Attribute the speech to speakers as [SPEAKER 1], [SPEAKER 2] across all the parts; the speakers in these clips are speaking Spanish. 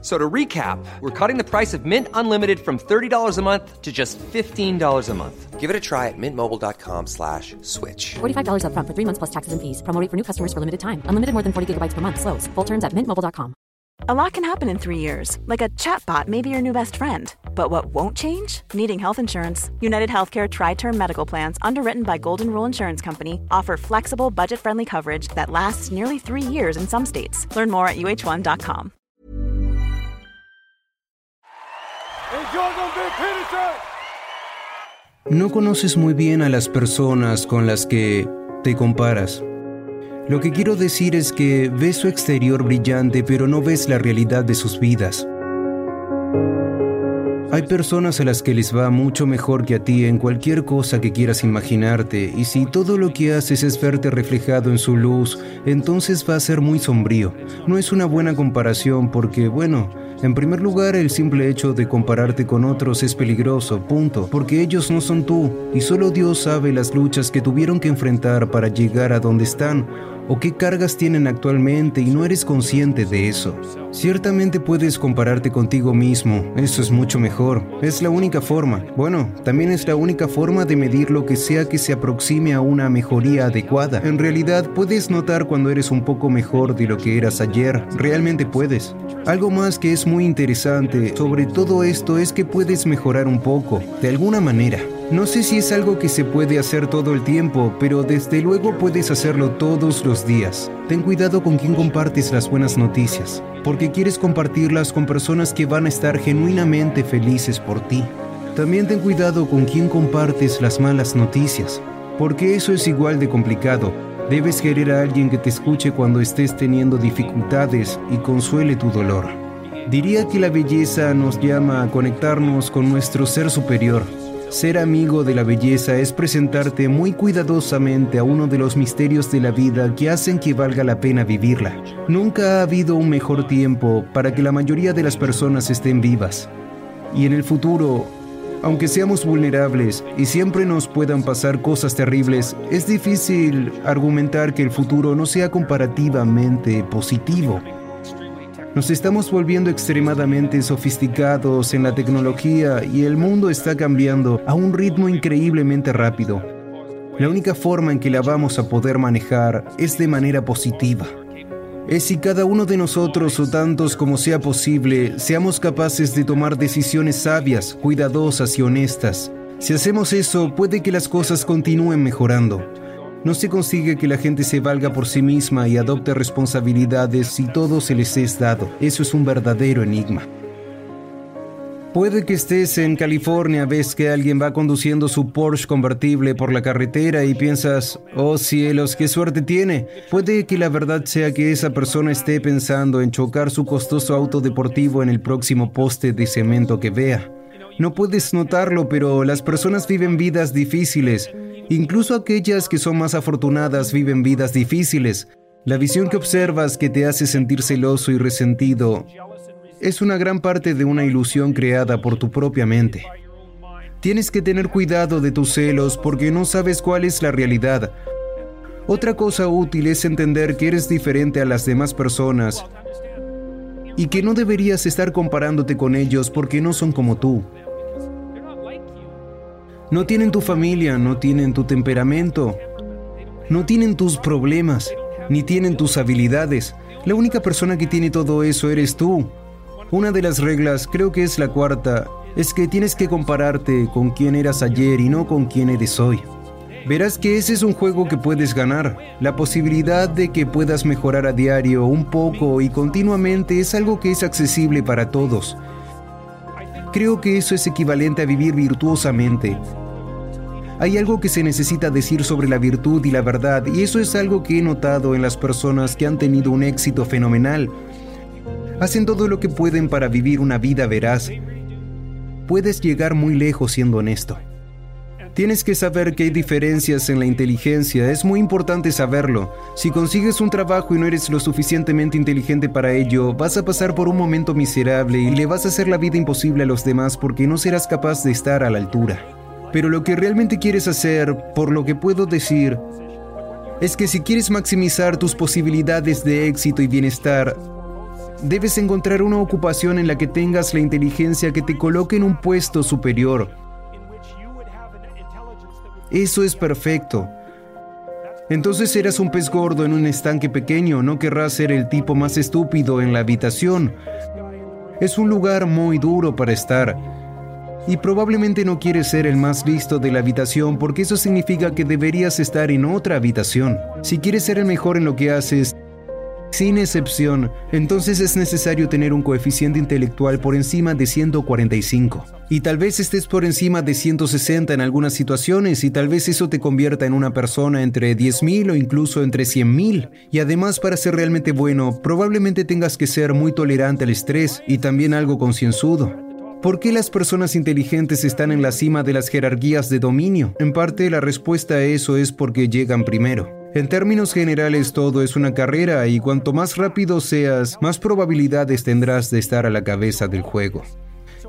[SPEAKER 1] So to recap, we're cutting the price of Mint Unlimited from $30 a month to just $15 a month.
[SPEAKER 2] Give it a try at mintmobile.com slash switch.
[SPEAKER 3] $45 upfront for three months plus taxes and fees. Promo rate for new customers for limited time. Unlimited more than 40 gigabytes per month. Slows. Full terms at mintmobile.com.
[SPEAKER 4] A lot can happen in three years. Like a chatbot may be your new best friend. But what won't change? Needing health insurance. United Healthcare Tri Term Medical Plans, underwritten by Golden Rule Insurance Company, offer flexible, budget friendly coverage that lasts nearly three years in some states. Learn more at uh1.com.
[SPEAKER 5] No conoces muy bien a las personas con las que te comparas. Lo que quiero decir es que ves su exterior brillante pero no ves la realidad de sus vidas. Hay personas a las que les va mucho mejor que a ti en cualquier cosa que quieras imaginarte, y si todo lo que haces es verte reflejado en su luz, entonces va a ser muy sombrío. No es una buena comparación porque, bueno, en primer lugar, el simple hecho de compararte con otros es peligroso, punto, porque ellos no son tú, y solo Dios sabe las luchas que tuvieron que enfrentar para llegar a donde están, o qué cargas tienen actualmente y no eres consciente de eso. Ciertamente puedes compararte contigo mismo, eso es mucho mejor, es la única forma. Bueno, también es la única forma de medir lo que sea que se aproxime a una mejoría adecuada. En realidad puedes notar cuando eres un poco mejor de lo que eras ayer, realmente puedes. Algo más que es muy interesante sobre todo esto es que puedes mejorar un poco, de alguna manera. No sé si es algo que se puede hacer todo el tiempo, pero desde luego puedes hacerlo todos los días. Ten cuidado con quién compartes las buenas noticias, porque quieres compartirlas con personas que van a estar genuinamente felices por ti. También ten cuidado con quién compartes las malas noticias, porque eso es igual de complicado. Debes querer a alguien que te escuche cuando estés teniendo dificultades y consuele tu dolor. Diría que la belleza nos llama a conectarnos con nuestro ser superior, ser amigo de la belleza es presentarte muy cuidadosamente a uno de los misterios de la vida que hacen que valga la pena vivirla. Nunca ha habido un mejor tiempo para que la mayoría de las personas estén vivas. Y en el futuro, aunque seamos vulnerables y siempre nos puedan pasar cosas terribles, es difícil argumentar que el futuro no sea comparativamente positivo. Nos estamos volviendo extremadamente sofisticados en la tecnología y el mundo está cambiando a un ritmo increíblemente rápido. La única forma en que la vamos a poder manejar es de manera positiva. Es si cada uno de nosotros o tantos como sea posible seamos capaces de tomar decisiones sabias, cuidadosas y honestas. Si hacemos eso, puede que las cosas continúen mejorando. No se consigue que la gente se valga por sí misma y adopte responsabilidades si todo se les es dado. Eso es un verdadero enigma. Puede que estés en California, ves que alguien va conduciendo su Porsche convertible por la carretera y piensas, oh cielos, qué suerte tiene. Puede que la verdad sea que esa persona esté pensando en chocar su costoso auto deportivo en el próximo poste de cemento que vea. No puedes notarlo, pero las personas viven vidas difíciles Incluso aquellas que son más afortunadas viven vidas difíciles. La visión que observas que te hace sentir celoso y resentido es una gran parte de una ilusión creada por tu propia mente. Tienes que tener cuidado de tus celos porque no sabes cuál es la realidad. Otra cosa útil es entender que eres diferente a las demás personas y que no deberías estar comparándote con ellos porque no son como tú. No tienen tu familia, no tienen tu temperamento, no tienen tus problemas, ni tienen tus habilidades. La única persona que tiene todo eso eres tú. Una de las reglas, creo que es la cuarta, es que tienes que compararte con quién eras ayer y no con quién eres hoy. Verás que ese es un juego que puedes ganar. La posibilidad de que puedas mejorar a diario un poco y continuamente es algo que es accesible para todos. Creo que eso es equivalente a vivir virtuosamente. Hay algo que se necesita decir sobre la virtud y la verdad, y eso es algo que he notado en las personas que han tenido un éxito fenomenal. Hacen todo lo que pueden para vivir una vida veraz. Puedes llegar muy lejos siendo honesto. Tienes que saber que hay diferencias en la inteligencia, es muy importante saberlo. Si consigues un trabajo y no eres lo suficientemente inteligente para ello, vas a pasar por un momento miserable y le vas a hacer la vida imposible a los demás porque no serás capaz de estar a la altura. Pero lo que realmente quieres hacer, por lo que puedo decir, es que si quieres maximizar tus posibilidades de éxito y bienestar, debes encontrar una ocupación en la que tengas la inteligencia que te coloque en un puesto superior eso es perfecto. Entonces eras un pez gordo en un estanque pequeño, no querrás ser el tipo más estúpido en la habitación. Es un lugar muy duro para estar. Y probablemente no quieres ser el más listo de la habitación porque eso significa que deberías estar en otra habitación. Si quieres ser el mejor en lo que haces, sin excepción, entonces es necesario tener un coeficiente intelectual por encima de 145. Y tal vez estés por encima de 160 en algunas situaciones y tal vez eso te convierta en una persona entre 10.000 o incluso entre 100.000. Y además para ser realmente bueno, probablemente tengas que ser muy tolerante al estrés y también algo concienzudo. ¿Por qué las personas inteligentes están en la cima de las jerarquías de dominio? En parte la respuesta a eso es porque llegan primero. En términos generales todo es una carrera y cuanto más rápido seas, más probabilidades tendrás de estar a la cabeza del juego.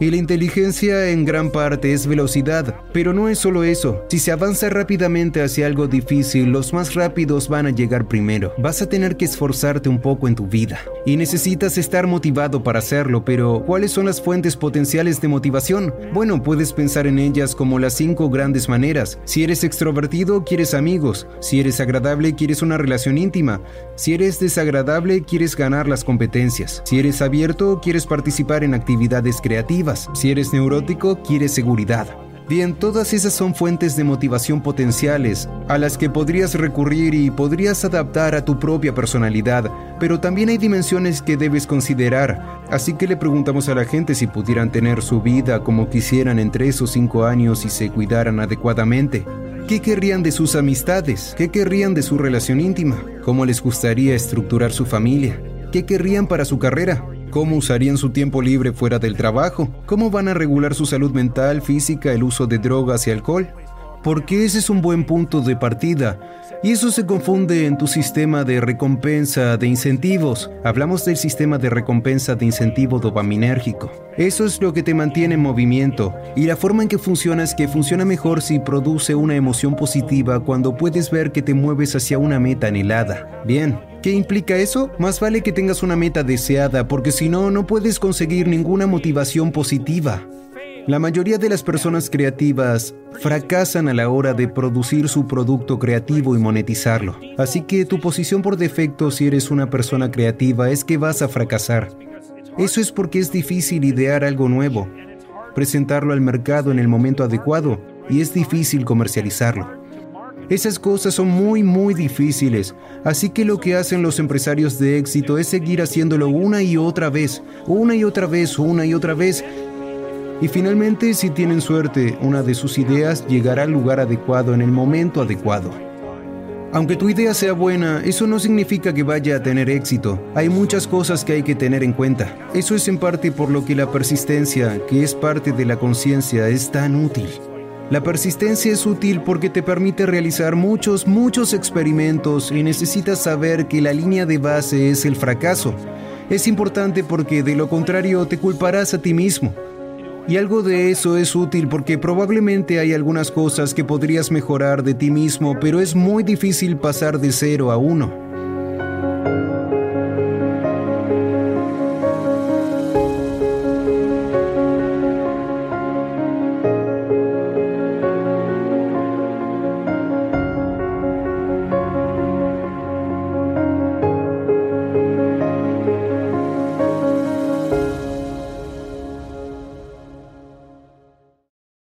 [SPEAKER 5] Y la inteligencia en gran parte es velocidad, pero no es solo eso. Si se avanza rápidamente hacia algo difícil, los más rápidos van a llegar primero. Vas a tener que esforzarte un poco en tu vida. Y necesitas estar motivado para hacerlo, pero ¿cuáles son las fuentes potenciales de motivación? Bueno, puedes pensar en ellas como las cinco grandes maneras. Si eres extrovertido, quieres amigos. Si eres agradable, quieres una relación íntima. Si eres desagradable, quieres ganar las competencias. Si eres abierto, quieres participar en actividades creativas. Si eres neurótico, quieres seguridad. Bien, todas esas son fuentes de motivación potenciales a las que podrías recurrir y podrías adaptar a tu propia personalidad, pero también hay dimensiones que debes considerar, así que le preguntamos a la gente si pudieran tener su vida como quisieran en 3 o 5 años y se cuidaran adecuadamente. ¿Qué querrían de sus amistades? ¿Qué querrían de su relación íntima? ¿Cómo les gustaría estructurar su familia? ¿Qué querrían para su carrera? ¿Cómo usarían su tiempo libre fuera del trabajo? ¿Cómo van a regular su salud mental, física, el uso de drogas y alcohol? Porque ese es un buen punto de partida. Y eso se confunde en tu sistema de recompensa de incentivos. Hablamos del sistema de recompensa de incentivo dopaminérgico. Eso es lo que te mantiene en movimiento. Y la forma en que funciona es que funciona mejor si produce una emoción positiva cuando puedes ver que te mueves hacia una meta anhelada. Bien, ¿Qué implica eso? Más vale que tengas una meta deseada, porque si no, no puedes conseguir ninguna motivación positiva. La mayoría de las personas creativas fracasan a la hora de producir su producto creativo y monetizarlo. Así que tu posición por defecto si eres una persona creativa es que vas a fracasar. Eso es porque es difícil idear algo nuevo, presentarlo al mercado en el momento adecuado y es difícil comercializarlo. Esas cosas son muy muy difíciles, así que lo que hacen los empresarios de éxito es seguir haciéndolo una y otra vez, una y otra vez, una y otra vez. Y finalmente, si tienen suerte, una de sus ideas llegará al lugar adecuado en el momento adecuado. Aunque tu idea sea buena, eso no significa que vaya a tener éxito. Hay muchas cosas que hay que tener en cuenta. Eso es en parte por lo que la persistencia, que es parte de la conciencia, es tan útil. La persistencia es útil porque te permite realizar muchos, muchos experimentos y necesitas saber que la línea de base es el fracaso. Es importante porque de lo contrario te culparás a ti mismo. Y algo de eso es útil porque probablemente hay algunas cosas que podrías mejorar de ti mismo, pero es muy difícil pasar de cero a uno.